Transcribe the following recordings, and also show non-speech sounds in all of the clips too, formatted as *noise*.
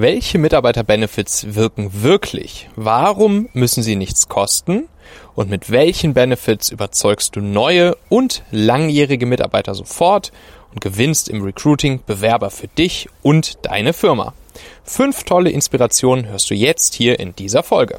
Welche Mitarbeiter-Benefits wirken wirklich? Warum müssen sie nichts kosten? Und mit welchen Benefits überzeugst du neue und langjährige Mitarbeiter sofort und gewinnst im Recruiting Bewerber für dich und deine Firma? Fünf tolle Inspirationen hörst du jetzt hier in dieser Folge.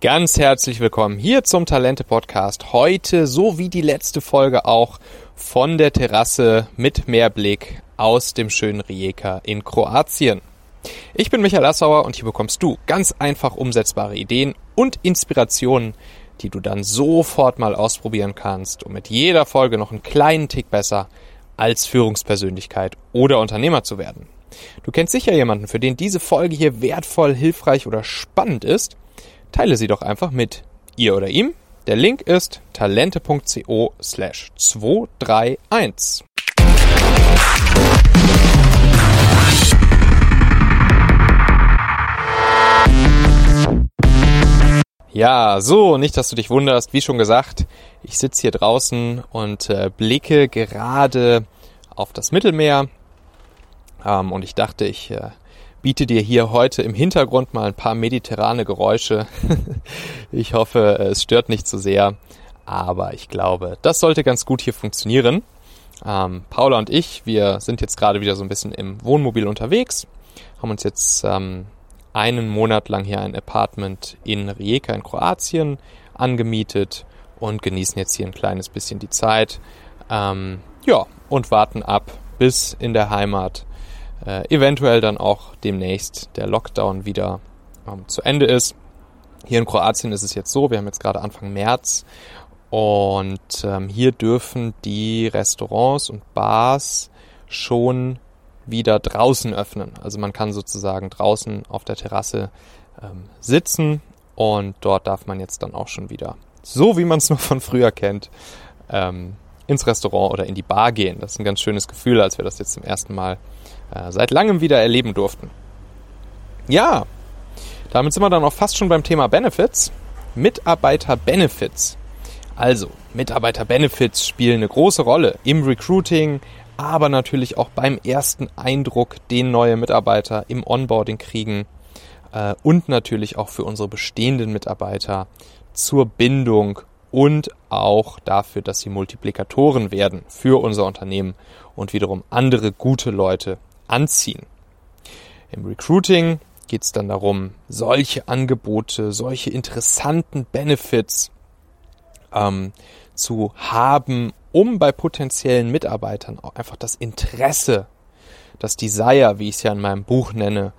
Ganz herzlich willkommen hier zum Talente Podcast. Heute, so wie die letzte Folge auch, von der Terrasse mit Meerblick aus dem schönen Rijeka in Kroatien. Ich bin Michael Assauer und hier bekommst du ganz einfach umsetzbare Ideen und Inspirationen, die du dann sofort mal ausprobieren kannst, um mit jeder Folge noch einen kleinen Tick besser als Führungspersönlichkeit oder Unternehmer zu werden. Du kennst sicher jemanden, für den diese Folge hier wertvoll, hilfreich oder spannend ist. Teile sie doch einfach mit ihr oder ihm. Der Link ist talente.co slash 231. Ja, so, nicht, dass du dich wunderst. Wie schon gesagt, ich sitze hier draußen und äh, blicke gerade auf das Mittelmeer. Ähm, und ich dachte, ich äh, biete dir hier heute im Hintergrund mal ein paar mediterrane Geräusche. *laughs* ich hoffe, es stört nicht zu so sehr. Aber ich glaube, das sollte ganz gut hier funktionieren. Ähm, Paula und ich, wir sind jetzt gerade wieder so ein bisschen im Wohnmobil unterwegs, haben uns jetzt ähm, einen Monat lang hier ein Apartment in Rijeka in Kroatien angemietet und genießen jetzt hier ein kleines bisschen die Zeit. Ähm, ja, und warten ab, bis in der Heimat äh, eventuell dann auch demnächst der Lockdown wieder ähm, zu Ende ist. Hier in Kroatien ist es jetzt so, wir haben jetzt gerade Anfang März und ähm, hier dürfen die Restaurants und Bars schon wieder draußen öffnen. Also man kann sozusagen draußen auf der Terrasse ähm, sitzen und dort darf man jetzt dann auch schon wieder, so wie man es noch von früher kennt, ähm, ins Restaurant oder in die Bar gehen. Das ist ein ganz schönes Gefühl, als wir das jetzt zum ersten Mal äh, seit langem wieder erleben durften. Ja, damit sind wir dann auch fast schon beim Thema Benefits. Mitarbeiter-Benefits. Also, Mitarbeiter-Benefits spielen eine große Rolle im Recruiting, aber natürlich auch beim ersten Eindruck, den neue Mitarbeiter im Onboarding kriegen äh, und natürlich auch für unsere bestehenden Mitarbeiter zur Bindung und auch dafür, dass sie Multiplikatoren werden für unser Unternehmen und wiederum andere gute Leute anziehen. Im Recruiting geht es dann darum, solche Angebote, solche interessanten Benefits ähm, zu haben um bei potenziellen Mitarbeitern auch einfach das Interesse, das Desire, wie ich es ja in meinem Buch nenne,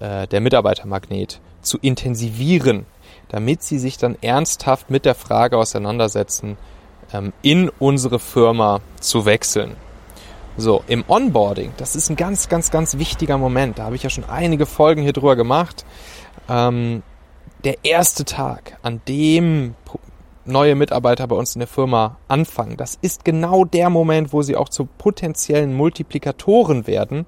äh, der Mitarbeitermagnet, zu intensivieren, damit sie sich dann ernsthaft mit der Frage auseinandersetzen, ähm, in unsere Firma zu wechseln. So, im Onboarding, das ist ein ganz, ganz, ganz wichtiger Moment. Da habe ich ja schon einige Folgen hier drüber gemacht. Ähm, der erste Tag, an dem neue Mitarbeiter bei uns in der Firma anfangen. Das ist genau der Moment, wo sie auch zu potenziellen Multiplikatoren werden,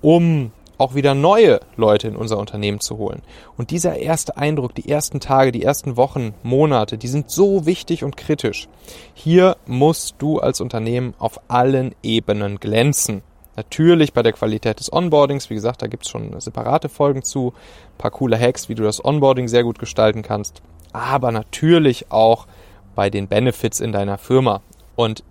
um auch wieder neue Leute in unser Unternehmen zu holen. Und dieser erste Eindruck, die ersten Tage, die ersten Wochen, Monate, die sind so wichtig und kritisch. Hier musst du als Unternehmen auf allen Ebenen glänzen. Natürlich bei der Qualität des Onboardings, wie gesagt, da gibt's schon separate Folgen zu, ein paar coole Hacks, wie du das Onboarding sehr gut gestalten kannst aber natürlich auch bei den Benefits in deiner Firma. Und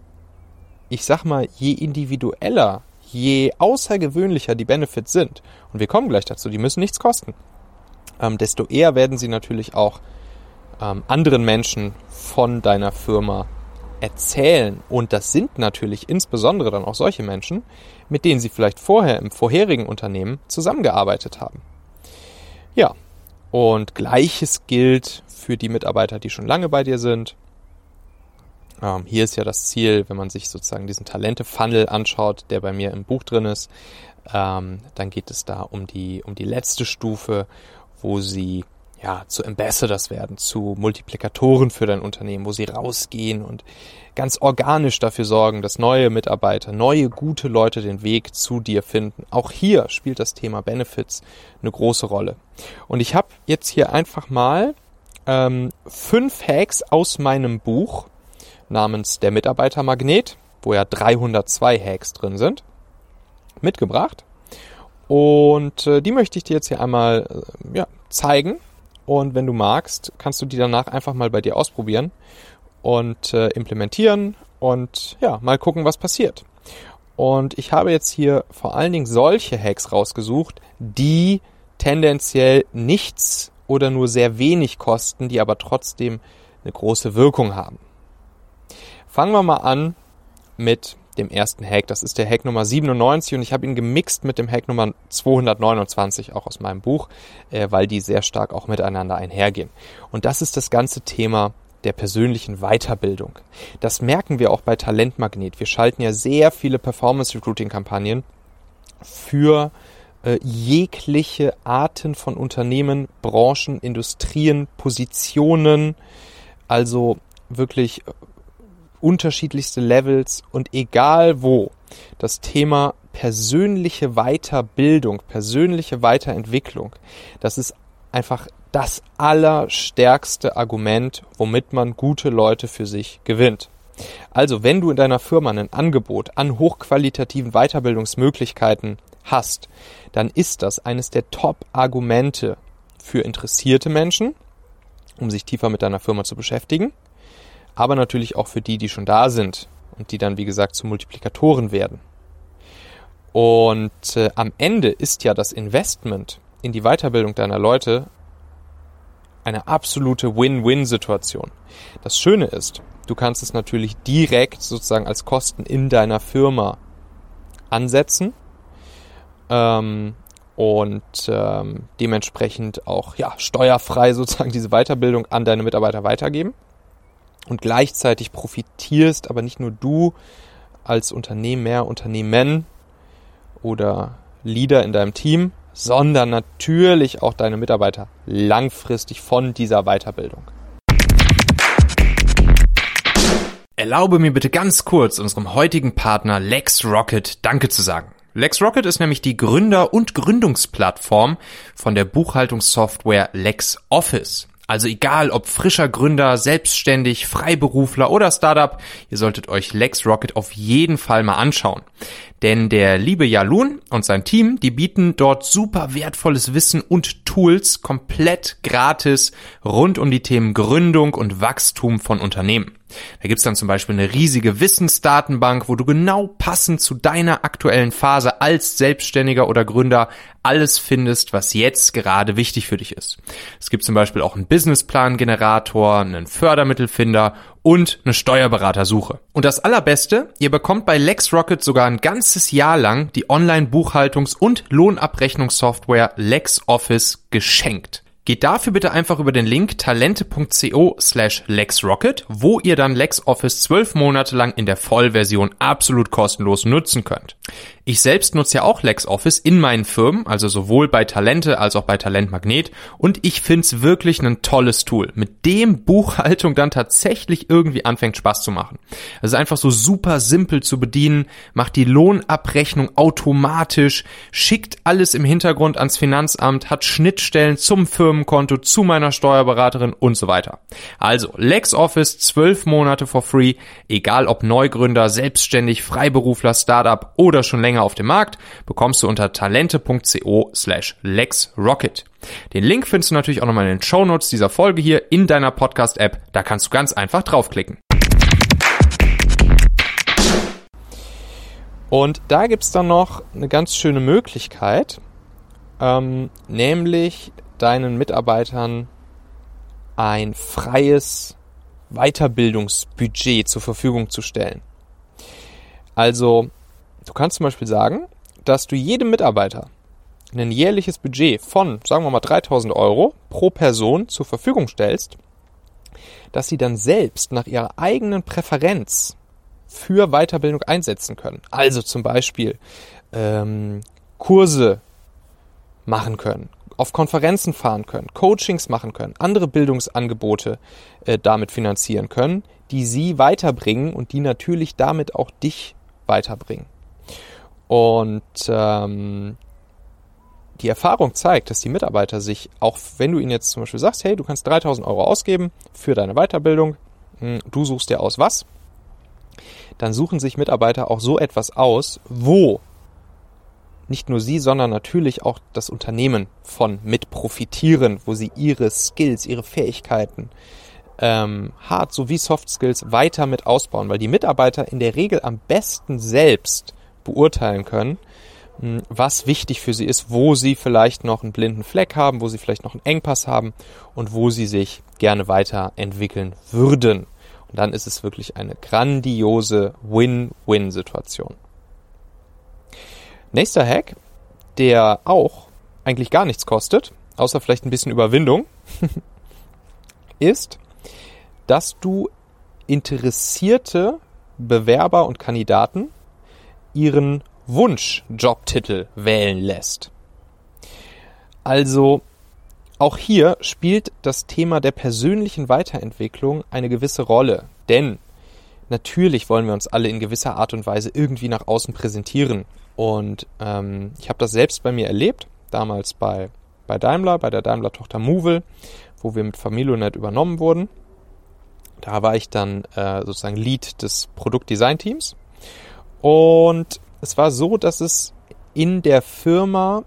ich sag mal, je individueller, je außergewöhnlicher die Benefits sind, und wir kommen gleich dazu, die müssen nichts kosten, ähm, desto eher werden sie natürlich auch ähm, anderen Menschen von deiner Firma erzählen. Und das sind natürlich insbesondere dann auch solche Menschen, mit denen sie vielleicht vorher im vorherigen Unternehmen zusammengearbeitet haben. Ja, und gleiches gilt für die Mitarbeiter, die schon lange bei dir sind. Ähm, hier ist ja das Ziel, wenn man sich sozusagen diesen Talente-Funnel anschaut, der bei mir im Buch drin ist, ähm, dann geht es da um die, um die letzte Stufe, wo sie ja, zu Ambassadors werden, zu Multiplikatoren für dein Unternehmen, wo sie rausgehen und ganz organisch dafür sorgen, dass neue Mitarbeiter, neue gute Leute den Weg zu dir finden. Auch hier spielt das Thema Benefits eine große Rolle. Und ich habe jetzt hier einfach mal ähm, fünf Hacks aus meinem Buch namens Der Mitarbeitermagnet, wo ja 302 Hacks drin sind, mitgebracht. Und äh, die möchte ich dir jetzt hier einmal äh, ja, zeigen. Und wenn du magst, kannst du die danach einfach mal bei dir ausprobieren und äh, implementieren und ja, mal gucken, was passiert. Und ich habe jetzt hier vor allen Dingen solche Hacks rausgesucht, die tendenziell nichts oder nur sehr wenig kosten, die aber trotzdem eine große Wirkung haben. Fangen wir mal an mit dem ersten Hack. Das ist der Hack Nummer 97 und ich habe ihn gemixt mit dem Hack Nummer 229, auch aus meinem Buch, äh, weil die sehr stark auch miteinander einhergehen. Und das ist das ganze Thema der persönlichen Weiterbildung. Das merken wir auch bei Talentmagnet. Wir schalten ja sehr viele Performance Recruiting Kampagnen für äh, jegliche Arten von Unternehmen, Branchen, Industrien, Positionen, also wirklich unterschiedlichste Levels und egal wo. Das Thema persönliche Weiterbildung, persönliche Weiterentwicklung, das ist einfach das allerstärkste Argument, womit man gute Leute für sich gewinnt. Also, wenn du in deiner Firma ein Angebot an hochqualitativen Weiterbildungsmöglichkeiten hast, dann ist das eines der Top-Argumente für interessierte Menschen, um sich tiefer mit deiner Firma zu beschäftigen aber natürlich auch für die, die schon da sind und die dann, wie gesagt, zu Multiplikatoren werden. Und äh, am Ende ist ja das Investment in die Weiterbildung deiner Leute eine absolute Win-Win-Situation. Das Schöne ist, du kannst es natürlich direkt sozusagen als Kosten in deiner Firma ansetzen ähm, und ähm, dementsprechend auch ja steuerfrei *laughs* sozusagen diese Weiterbildung an deine Mitarbeiter weitergeben und gleichzeitig profitierst aber nicht nur du als Unternehmer, Unternehmen oder Leader in deinem Team, sondern natürlich auch deine Mitarbeiter langfristig von dieser Weiterbildung. Erlaube mir bitte ganz kurz unserem heutigen Partner LexRocket Danke zu sagen. LexRocket ist nämlich die Gründer- und Gründungsplattform von der Buchhaltungssoftware LexOffice. Also egal ob frischer Gründer, selbstständig, Freiberufler oder Startup, ihr solltet euch LexRocket auf jeden Fall mal anschauen. Denn der liebe Jalun und sein Team, die bieten dort super wertvolles Wissen und Tools komplett gratis rund um die Themen Gründung und Wachstum von Unternehmen. Da gibt's dann zum Beispiel eine riesige Wissensdatenbank, wo du genau passend zu deiner aktuellen Phase als Selbstständiger oder Gründer alles findest, was jetzt gerade wichtig für dich ist. Es gibt zum Beispiel auch einen Businessplan-Generator, einen Fördermittelfinder und eine Steuerberatersuche. Und das Allerbeste, ihr bekommt bei LexRocket sogar ein ganzes Jahr lang die Online-Buchhaltungs- und Lohnabrechnungssoftware LexOffice geschenkt. Geht dafür bitte einfach über den Link talente.co slash LexRocket, wo ihr dann LexOffice zwölf Monate lang in der Vollversion absolut kostenlos nutzen könnt. Ich selbst nutze ja auch LexOffice in meinen Firmen, also sowohl bei Talente als auch bei Talentmagnet und ich find's wirklich ein tolles Tool, mit dem Buchhaltung dann tatsächlich irgendwie anfängt Spaß zu machen. Es ist einfach so super simpel zu bedienen, macht die Lohnabrechnung automatisch, schickt alles im Hintergrund ans Finanzamt, hat Schnittstellen zum Firmenkonto, zu meiner Steuerberaterin und so weiter. Also LexOffice zwölf Monate for free, egal ob Neugründer, selbstständig, Freiberufler, Startup oder schon länger länger auf dem Markt, bekommst du unter talente.co slash lexrocket. Den Link findest du natürlich auch nochmal in den Show Notes dieser Folge hier in deiner Podcast-App. Da kannst du ganz einfach draufklicken. Und da gibt es dann noch eine ganz schöne Möglichkeit, ähm, nämlich deinen Mitarbeitern ein freies Weiterbildungsbudget zur Verfügung zu stellen. Also Du kannst zum Beispiel sagen, dass du jedem Mitarbeiter ein jährliches Budget von, sagen wir mal, 3000 Euro pro Person zur Verfügung stellst, dass sie dann selbst nach ihrer eigenen Präferenz für Weiterbildung einsetzen können. Also zum Beispiel ähm, Kurse machen können, auf Konferenzen fahren können, Coachings machen können, andere Bildungsangebote äh, damit finanzieren können, die sie weiterbringen und die natürlich damit auch dich weiterbringen. Und ähm, die Erfahrung zeigt, dass die Mitarbeiter sich, auch wenn du ihnen jetzt zum Beispiel sagst, hey, du kannst 3000 Euro ausgeben für deine Weiterbildung, hm, du suchst dir aus was, dann suchen sich Mitarbeiter auch so etwas aus, wo nicht nur sie, sondern natürlich auch das Unternehmen von mit profitieren, wo sie ihre Skills, ihre Fähigkeiten, ähm, Hard sowie Soft Skills weiter mit ausbauen, weil die Mitarbeiter in der Regel am besten selbst beurteilen können, hm, was wichtig für sie ist, wo sie vielleicht noch einen blinden Fleck haben, wo sie vielleicht noch einen Engpass haben und wo sie sich gerne weiterentwickeln würden. Und dann ist es wirklich eine grandiose Win-Win-Situation. Nächster Hack, der auch eigentlich gar nichts kostet, außer vielleicht ein bisschen Überwindung, *laughs* ist, dass du interessierte Bewerber und Kandidaten ihren Wunsch-Jobtitel wählen lässt. Also auch hier spielt das Thema der persönlichen Weiterentwicklung eine gewisse Rolle, denn natürlich wollen wir uns alle in gewisser Art und Weise irgendwie nach außen präsentieren. Und ähm, ich habe das selbst bei mir erlebt, damals bei, bei Daimler, bei der Daimler-Tochter Movil, wo wir mit Familionet übernommen wurden. Da war ich dann äh, sozusagen Lead des Produktdesign-Teams. Und es war so, dass es in der Firma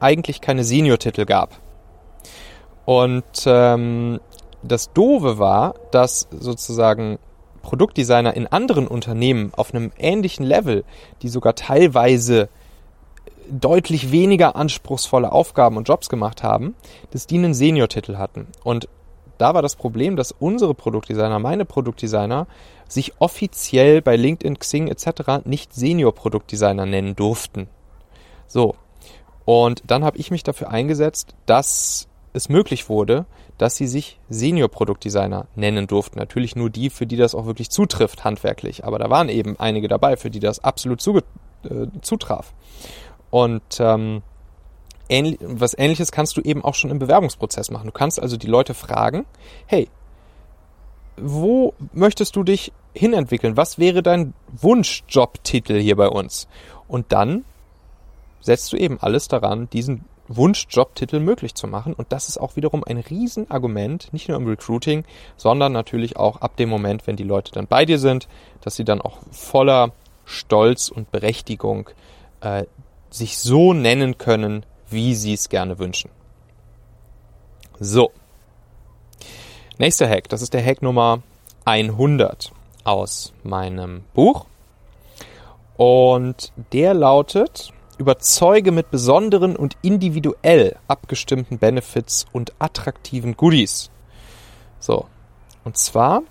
eigentlich keine Senior-Titel gab. Und ähm, das Doofe war, dass sozusagen Produktdesigner in anderen Unternehmen auf einem ähnlichen Level, die sogar teilweise deutlich weniger anspruchsvolle Aufgaben und Jobs gemacht haben, dass die einen Senior-Titel hatten. Und da war das Problem, dass unsere Produktdesigner, meine Produktdesigner, sich offiziell bei LinkedIn, Xing etc. nicht Senior-Produktdesigner nennen durften. So. Und dann habe ich mich dafür eingesetzt, dass es möglich wurde, dass sie sich Senior-Produktdesigner nennen durften. Natürlich nur die, für die das auch wirklich zutrifft, handwerklich. Aber da waren eben einige dabei, für die das absolut zuge äh, zutraf. Und ähm, ähnlich, was ähnliches kannst du eben auch schon im Bewerbungsprozess machen. Du kannst also die Leute fragen, hey, wo möchtest du dich hinentwickeln? Was wäre dein Wunschjobtitel hier bei uns? Und dann setzt du eben alles daran, diesen Wunschjobtitel möglich zu machen. Und das ist auch wiederum ein Riesenargument, nicht nur im Recruiting, sondern natürlich auch ab dem Moment, wenn die Leute dann bei dir sind, dass sie dann auch voller Stolz und Berechtigung äh, sich so nennen können, wie Sie es gerne wünschen. So. Nächster Hack, das ist der Hack Nummer 100 aus meinem Buch. Und der lautet, überzeuge mit besonderen und individuell abgestimmten Benefits und attraktiven Goodies. So. Und zwar,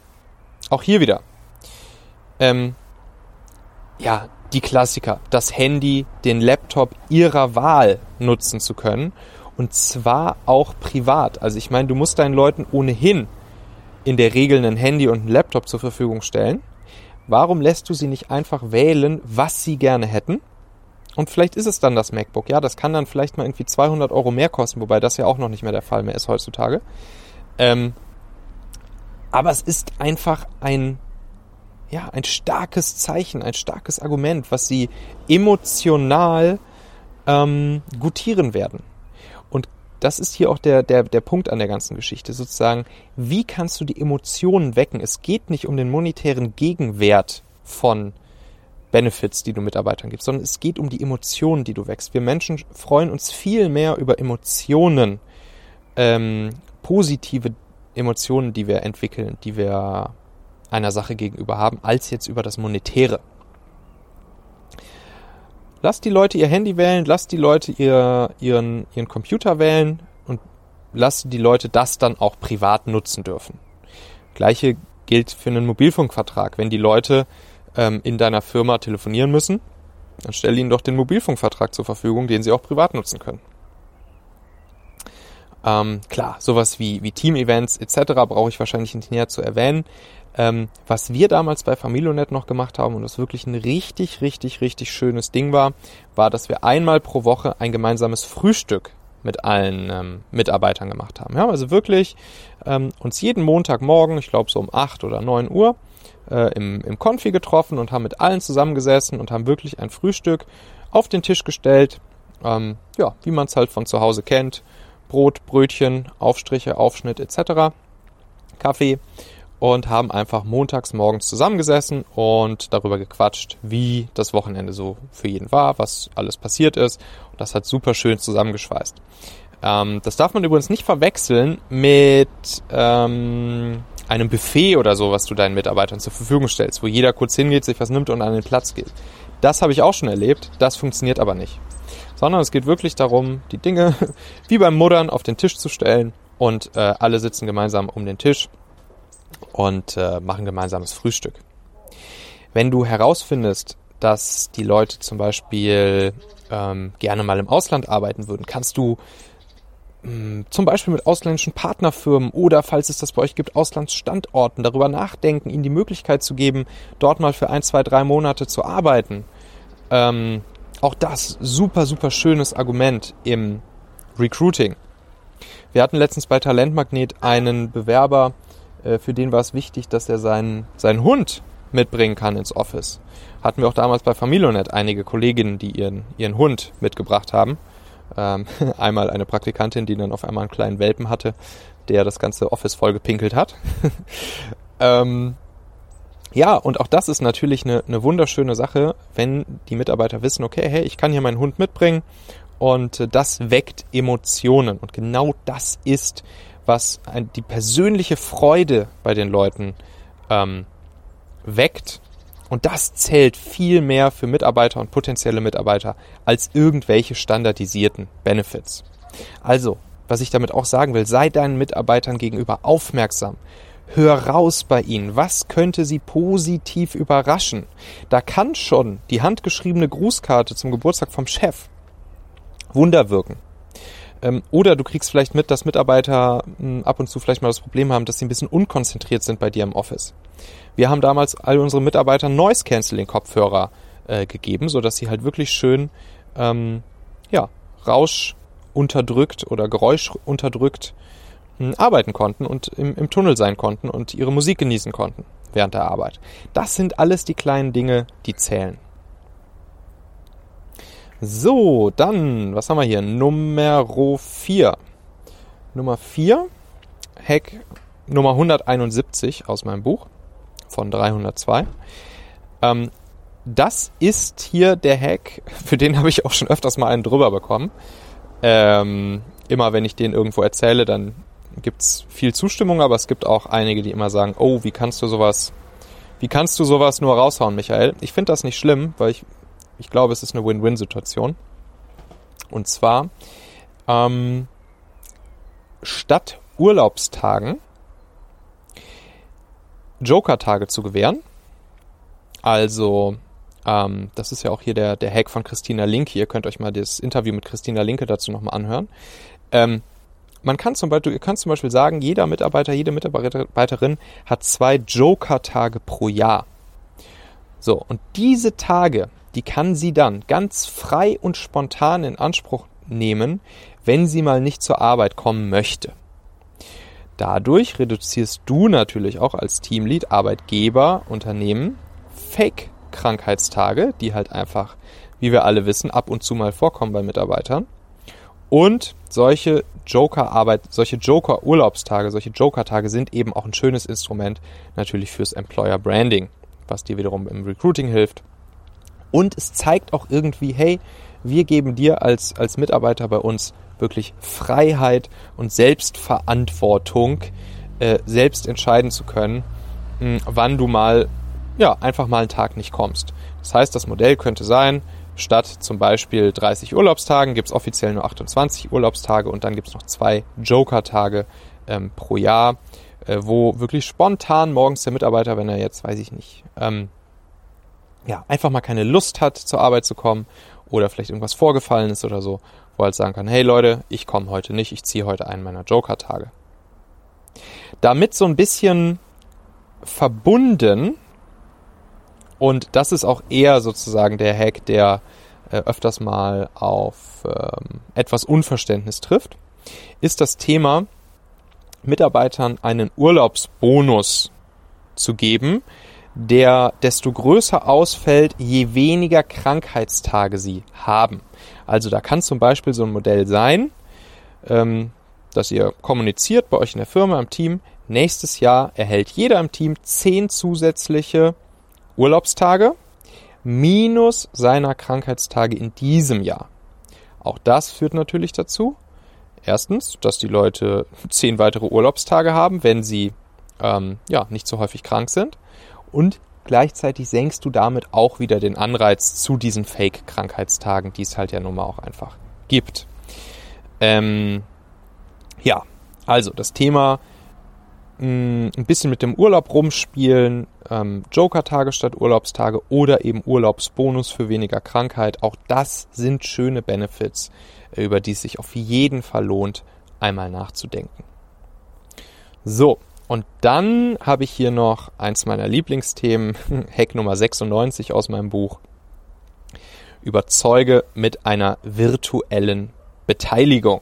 auch hier wieder, ähm, ja, die Klassiker, das Handy, den Laptop ihrer Wahl nutzen zu können. Und zwar auch privat. Also ich meine, du musst deinen Leuten ohnehin in der Regel ein Handy und einen Laptop zur Verfügung stellen. Warum lässt du sie nicht einfach wählen, was sie gerne hätten? Und vielleicht ist es dann das MacBook. Ja, das kann dann vielleicht mal irgendwie 200 Euro mehr kosten, wobei das ja auch noch nicht mehr der Fall mehr ist heutzutage. Ähm, aber es ist einfach ein ja, ein starkes Zeichen, ein starkes Argument, was sie emotional ähm, gutieren werden. Das ist hier auch der, der, der Punkt an der ganzen Geschichte, sozusagen, wie kannst du die Emotionen wecken? Es geht nicht um den monetären Gegenwert von Benefits, die du Mitarbeitern gibst, sondern es geht um die Emotionen, die du wächst. Wir Menschen freuen uns viel mehr über Emotionen, ähm, positive Emotionen, die wir entwickeln, die wir einer Sache gegenüber haben, als jetzt über das Monetäre. Lasst die Leute ihr Handy wählen, lasst die Leute ihr, ihren, ihren Computer wählen und lasst die Leute das dann auch privat nutzen dürfen. Gleiche gilt für einen Mobilfunkvertrag. Wenn die Leute ähm, in deiner Firma telefonieren müssen, dann stell ihnen doch den Mobilfunkvertrag zur Verfügung, den sie auch privat nutzen können. Ähm, klar, sowas wie, wie Team-Events etc. brauche ich wahrscheinlich nicht näher zu erwähnen. Ähm, was wir damals bei Familionet noch gemacht haben und was wirklich ein richtig, richtig, richtig schönes Ding war, war, dass wir einmal pro Woche ein gemeinsames Frühstück mit allen ähm, Mitarbeitern gemacht haben. Ja, also wirklich ähm, uns jeden Montagmorgen, ich glaube so um 8 oder 9 Uhr, äh, im, im Konfi getroffen und haben mit allen zusammengesessen und haben wirklich ein Frühstück auf den Tisch gestellt. Ähm, ja, wie man es halt von zu Hause kennt. Brot, Brötchen, Aufstriche, Aufschnitt etc. Kaffee und haben einfach montags morgens zusammengesessen und darüber gequatscht, wie das Wochenende so für jeden war, was alles passiert ist. Und das hat super schön zusammengeschweißt. Ähm, das darf man übrigens nicht verwechseln mit ähm, einem Buffet oder so, was du deinen Mitarbeitern zur Verfügung stellst, wo jeder kurz hingeht, sich was nimmt und an den Platz geht. Das habe ich auch schon erlebt, das funktioniert aber nicht. Sondern es geht wirklich darum, die Dinge *laughs* wie beim Muddern auf den Tisch zu stellen und äh, alle sitzen gemeinsam um den Tisch und äh, machen gemeinsames Frühstück. Wenn du herausfindest, dass die Leute zum Beispiel ähm, gerne mal im Ausland arbeiten würden, kannst du mh, zum Beispiel mit ausländischen Partnerfirmen oder, falls es das bei euch gibt, Auslandsstandorten darüber nachdenken, ihnen die Möglichkeit zu geben, dort mal für ein, zwei, drei Monate zu arbeiten. Ähm, auch das super, super schönes Argument im Recruiting. Wir hatten letztens bei Talentmagnet einen Bewerber, für den war es wichtig, dass er seinen, seinen Hund mitbringen kann ins Office. Hatten wir auch damals bei Familionet einige Kolleginnen, die ihren, ihren Hund mitgebracht haben. Ähm, *laughs* einmal eine Praktikantin, die dann auf einmal einen kleinen Welpen hatte, der das ganze Office voll gepinkelt hat. *laughs* ähm, ja, und auch das ist natürlich eine, eine wunderschöne Sache, wenn die Mitarbeiter wissen, okay, hey, ich kann hier meinen Hund mitbringen und äh, das weckt Emotionen. Und genau das ist, was die persönliche Freude bei den Leuten ähm, weckt. Und das zählt viel mehr für Mitarbeiter und potenzielle Mitarbeiter als irgendwelche standardisierten Benefits. Also, was ich damit auch sagen will, sei deinen Mitarbeitern gegenüber aufmerksam. Hör raus bei ihnen. Was könnte sie positiv überraschen? Da kann schon die handgeschriebene Grußkarte zum Geburtstag vom Chef Wunder wirken. Ähm, oder du kriegst vielleicht mit, dass Mitarbeiter hm, ab und zu vielleicht mal das Problem haben, dass sie ein bisschen unkonzentriert sind bei dir im Office. Wir haben damals all unsere Mitarbeiter Noise Cancelling Kopfhörer äh, gegeben, so dass sie halt wirklich schön ähm, ja, Rausch unterdrückt oder Geräusch unterdrückt hm, arbeiten konnten und im, im Tunnel sein konnten und ihre Musik genießen konnten während der Arbeit. Das sind alles die kleinen Dinge, die zählen. So, dann, was haben wir hier? Nummer 4. Nummer 4, Hack Nummer 171 aus meinem Buch von 302. Ähm, das ist hier der Hack, *laughs* für den habe ich auch schon öfters mal einen drüber bekommen. Ähm, immer wenn ich den irgendwo erzähle, dann gibt es viel Zustimmung, aber es gibt auch einige, die immer sagen, oh, wie kannst du sowas, wie kannst du sowas nur raushauen, Michael? Ich finde das nicht schlimm, weil ich ich glaube, es ist eine Win-Win-Situation. Und zwar ähm, statt Urlaubstagen Joker-Tage zu gewähren. Also, ähm, das ist ja auch hier der, der Hack von Christina Linke. Ihr könnt euch mal das Interview mit Christina Linke dazu nochmal anhören. Ähm, man kann zum Beispiel, ihr könnt zum Beispiel sagen, jeder Mitarbeiter, jede Mitarbeiterin hat zwei Joker-Tage pro Jahr. So, und diese Tage, die kann sie dann ganz frei und spontan in Anspruch nehmen, wenn sie mal nicht zur Arbeit kommen möchte. Dadurch reduzierst du natürlich auch als Teamlead, Arbeitgeber, Unternehmen Fake-Krankheitstage, die halt einfach, wie wir alle wissen, ab und zu mal vorkommen bei Mitarbeitern. Und solche Joker-Arbeit, solche Joker-Urlaubstage, solche Joker-Tage sind eben auch ein schönes Instrument natürlich fürs Employer Branding, was dir wiederum im Recruiting hilft und es zeigt auch irgendwie, hey, wir geben dir als, als Mitarbeiter bei uns wirklich Freiheit und Selbstverantwortung, äh, selbst entscheiden zu können, mh, hm, wann du mal, ja, einfach mal einen Tag nicht kommst. Das heißt, das Modell könnte sein, statt zum Beispiel 30 Urlaubstagen gibt es offiziell nur 28 Urlaubstage und dann gibt es noch zwei Joker-Tage ähm, pro Jahr, äh, wo wirklich spontan morgens der Mitarbeiter, wenn er jetzt, weiß ich nicht, ähm, ja, einfach mal keine Lust hat, zur Arbeit zu kommen oder vielleicht irgendwas vorgefallen ist oder so, wo er halt sagen kann, hey Leute, ich komme heute nicht, ich ziehe heute einen meiner Joker-Tage. Damit so ein bisschen verbunden, und das ist auch eher sozusagen der Hack, der äh, öfters mal auf ähm, etwas Unverständnis trifft, ist das Thema, Mitarbeitern einen Urlaubsbonus zu geben, der desto größer ausfällt, je weniger Krankheitstage sie haben. Also da kann zum Beispiel so ein Modell sein, ähm, dass ihr kommuniziert bei euch in der Firma, im Team, nächstes Jahr erhält jeder im Team 10 zusätzliche Urlaubstage minus seiner Krankheitstage in diesem Jahr. Auch das führt natürlich dazu, erstens, dass die Leute 10 weitere Urlaubstage haben, wenn sie ähm, ja, nicht so häufig krank sind. Und gleichzeitig senkst du damit auch wieder den Anreiz zu diesen Fake-Krankheitstagen, die es halt ja nun mal auch einfach gibt. Ähm, ja, also das Thema mh, mm, ein bisschen mit dem Urlaub rumspielen, ähm, Joker-Tage statt Urlaubstage oder eben Urlaubsbonus für weniger Krankheit. Auch das sind schöne Benefits, über die es sich auf jeden Fall lohnt, einmal nachzudenken. So, und dann habe ich hier noch eins meiner Lieblingsthemen, *laughs* Hack Nummer 96 aus meinem Buch. Überzeuge mit einer virtuellen Beteiligung.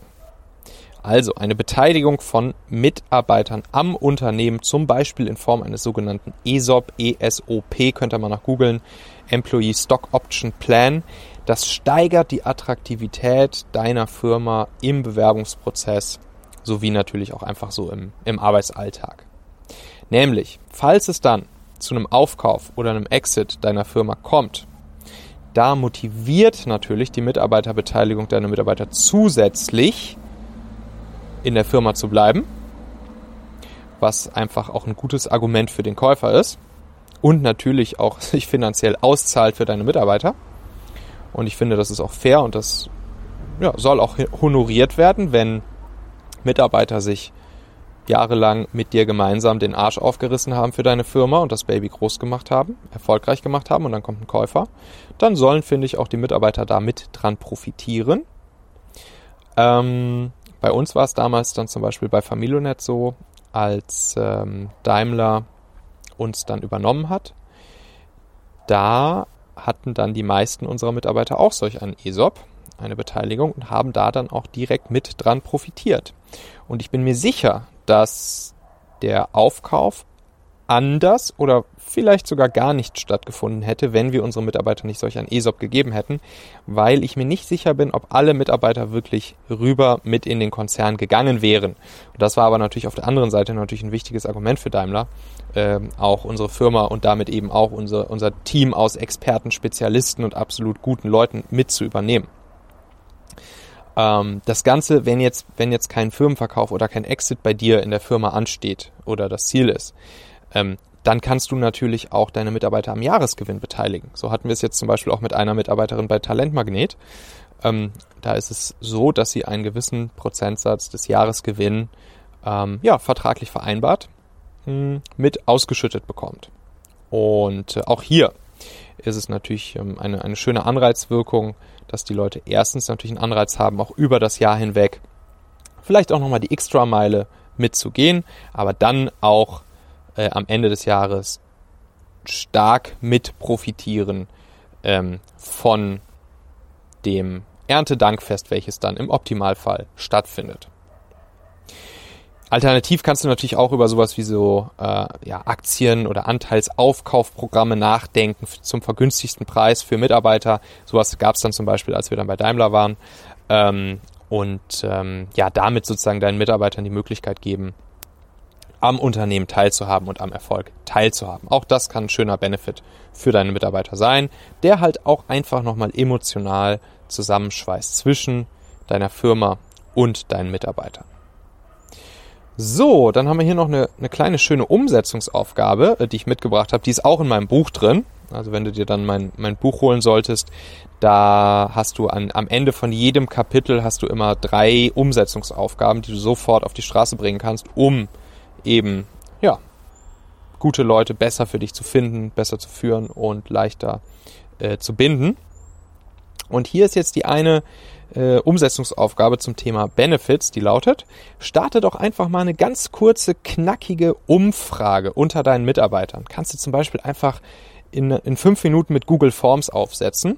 Also eine Beteiligung von Mitarbeitern am Unternehmen, zum Beispiel in Form eines sogenannten ESOP, ESOP, könnt ihr mal nach googeln, Employee Stock Option Plan. Das steigert die Attraktivität deiner Firma im Bewerbungsprozess sowie natürlich auch einfach so im, im Arbeitsalltag. Nämlich, falls es dann zu einem Aufkauf oder einem Exit deiner Firma kommt, da motiviert natürlich die Mitarbeiterbeteiligung deiner Mitarbeiter zusätzlich in der Firma zu bleiben, was einfach auch ein gutes Argument für den Käufer ist und natürlich auch *laughs* sich finanziell auszahlt für deine Mitarbeiter. Und ich finde, das ist auch fair und das ja, soll auch honoriert werden, wenn Mitarbeiter sich jahrelang mit dir gemeinsam den Arsch aufgerissen haben für deine Firma und das Baby groß gemacht haben, erfolgreich gemacht haben und dann kommt ein Käufer, dann sollen, finde ich, auch die Mitarbeiter da mit dran profitieren. Ähm, bei uns war es damals dann zum Beispiel bei Familionet so, als ähm, Daimler uns dann übernommen hat. Da hatten dann die meisten unserer Mitarbeiter auch solch einen ESOP eine Beteiligung und haben da dann auch direkt mit dran profitiert. Und ich bin mir sicher, dass der Aufkauf anders oder vielleicht sogar gar nicht stattgefunden hätte, wenn wir unseren Mitarbeitern nicht solch ein ESOP gegeben hätten, weil ich mir nicht sicher bin, ob alle Mitarbeiter wirklich rüber mit in den Konzern gegangen wären. Und das war aber natürlich auf der anderen Seite natürlich ein wichtiges Argument für Daimler, äh, auch unsere Firma und damit eben auch unser, unser Team aus Experten, Spezialisten und absolut guten Leuten mit zu übernehmen. Ähm, das Ganze, wenn jetzt, wenn jetzt kein Firmenverkauf oder kein Exit bei dir in der Firma ansteht oder das Ziel ist, ähm, dann kannst du natürlich auch deine Mitarbeiter am Jahresgewinn beteiligen. So hatten wir es jetzt zum Beispiel auch mit einer Mitarbeiterin bei Talentmagnet. Ähm, da ist es so, dass sie einen gewissen Prozentsatz des Jahresgewinn ähm, ja, vertraglich vereinbart mh, hm, mit ausgeschüttet bekommt. Und äh, auch hier ist es natürlich ähm, eine, eine schöne Anreizwirkung, dass die Leute erstens natürlich einen Anreiz haben, auch über das Jahr hinweg vielleicht auch nochmal die Extra-Meile mitzugehen, aber dann auch äh, am Ende des Jahres stark mit profitieren ähm, von dem Erntedankfest, welches dann im Optimalfall stattfindet. Alternativ kannst du natürlich auch über sowas wie so äh, ja, Aktien- oder Anteilsaufkaufprogramme nachdenken zum vergünstigsten Preis für Mitarbeiter. Sowas gab es dann zum Beispiel, als wir dann bei Daimler waren. Ähm, und ähm, ja, damit sozusagen deinen Mitarbeitern die Möglichkeit geben, am Unternehmen teilzuhaben und am Erfolg teilzuhaben. Auch das kann ein schöner Benefit für deine Mitarbeiter sein, der halt auch einfach nochmal emotional zusammenschweißt zwischen deiner Firma und deinen Mitarbeitern. So, dann haben wir hier noch eine, eine kleine schöne Umsetzungsaufgabe, äh, die ich mitgebracht habe. Die ist auch in meinem Buch drin. Also wenn du dir dann mein, mein Buch holen solltest, da hast du an, am Ende von jedem Kapitel hast du immer drei Umsetzungsaufgaben, die du sofort auf die Straße bringen kannst, um eben, ja, gute Leute besser für dich zu finden, besser zu führen und leichter äh, zu binden. Und hier ist jetzt die eine äh, Umsetzungsaufgabe zum Thema Benefits, die lautet, starte doch einfach mal eine ganz kurze, knackige Umfrage unter deinen Mitarbeitern. Kannst du zum Beispiel einfach in, in fünf Minuten mit Google Forms aufsetzen,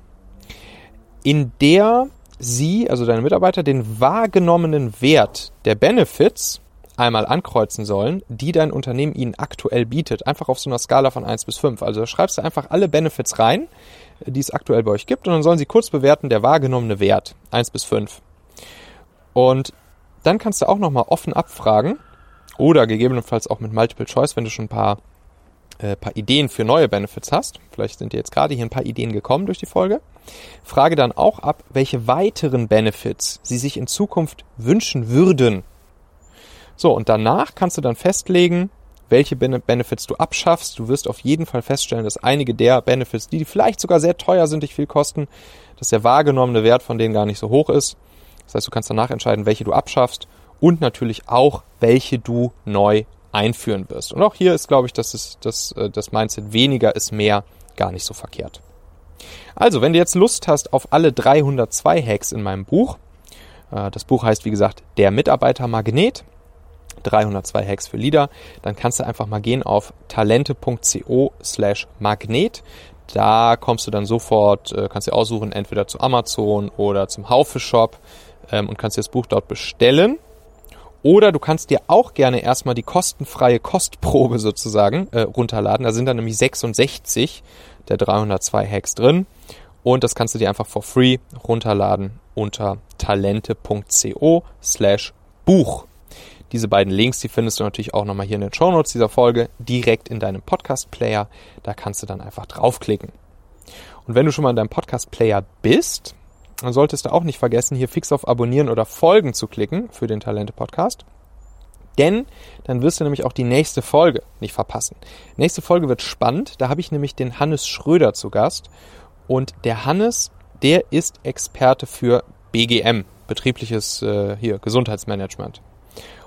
in der sie, also deine Mitarbeiter, den wahrgenommenen Wert der Benefits einmal ankreuzen sollen, die dein Unternehmen ihnen aktuell bietet. Einfach auf so einer Skala von 1 bis 5. Also schreibst du einfach alle Benefits rein, die es aktuell bei euch gibt, und dann sollen sie kurz bewerten, der wahrgenommene Wert, 1 bis 5. Und dann kannst du auch nochmal offen abfragen, oder gegebenenfalls auch mit Multiple Choice, wenn du schon ein paar, äh, paar Ideen für neue Benefits hast. Vielleicht sind dir jetzt gerade hier ein paar Ideen gekommen durch die Folge. Frage dann auch ab, welche weiteren Benefits sie sich in Zukunft wünschen würden. So, und danach kannst du dann festlegen, welche Benefits du abschaffst. Du wirst auf jeden Fall feststellen, dass einige der Benefits, die vielleicht sogar sehr teuer sind, dich viel kosten, dass der wahrgenommene Wert von denen gar nicht so hoch ist. Das heißt, du kannst danach entscheiden, welche du abschaffst und natürlich auch, welche du neu einführen wirst. Und auch hier ist, glaube ich, dass es, das, äh, das Mindset weniger ist mehr gar nicht so verkehrt. Also, wenn du jetzt Lust hast auf alle 302 Hacks in meinem Buch, äh, das Buch heißt, wie gesagt, Der Mitarbeitermagnet, 302 Hacks für Leader, dann kannst du einfach mal gehen auf talente.co slash magnet. Da kommst du dann sofort, äh, kannst du aussuchen, entweder zu Amazon oder zum Haufe Shop ähm, und kannst dir das Buch dort bestellen. Oder du kannst dir auch gerne erstmal die kostenfreie Kostprobe sozusagen äh, runterladen. Da sind dann nämlich 66 der 302 Hacks drin. Und das kannst du dir einfach for free runterladen unter talente.co slash Buch. Diese beiden Links, die findest du natürlich auch nochmal hier in den Show Notes dieser Folge, direkt in deinem Podcast-Player. Da kannst du dann einfach draufklicken. Und wenn du schon mal in deinem Podcast-Player bist, dann solltest du auch nicht vergessen, hier fix auf Abonnieren oder Folgen zu klicken für den Talente-Podcast. Denn dann wirst du nämlich auch die nächste Folge nicht verpassen. Nächste Folge wird spannend. Da habe ich nämlich den Hannes Schröder zu Gast. Und der Hannes, der ist Experte für BGM, betriebliches äh, hier Gesundheitsmanagement.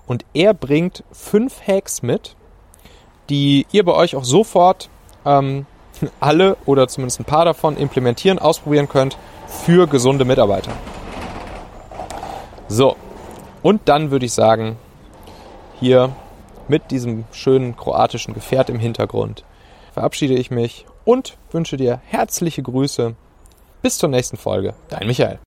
Und er bringt fünf Hacks mit, die ihr bei euch auch sofort ähm, *laughs* alle oder zumindest ein paar davon implementieren, ausprobieren könnt für gesunde Mitarbeiter. So, und dann würde ich sagen, hier mit diesem schönen kroatischen Gefährt im Hintergrund verabschiede ich mich und wünsche dir herzliche Grüße. Bis zur nächsten Folge. Dein Michael.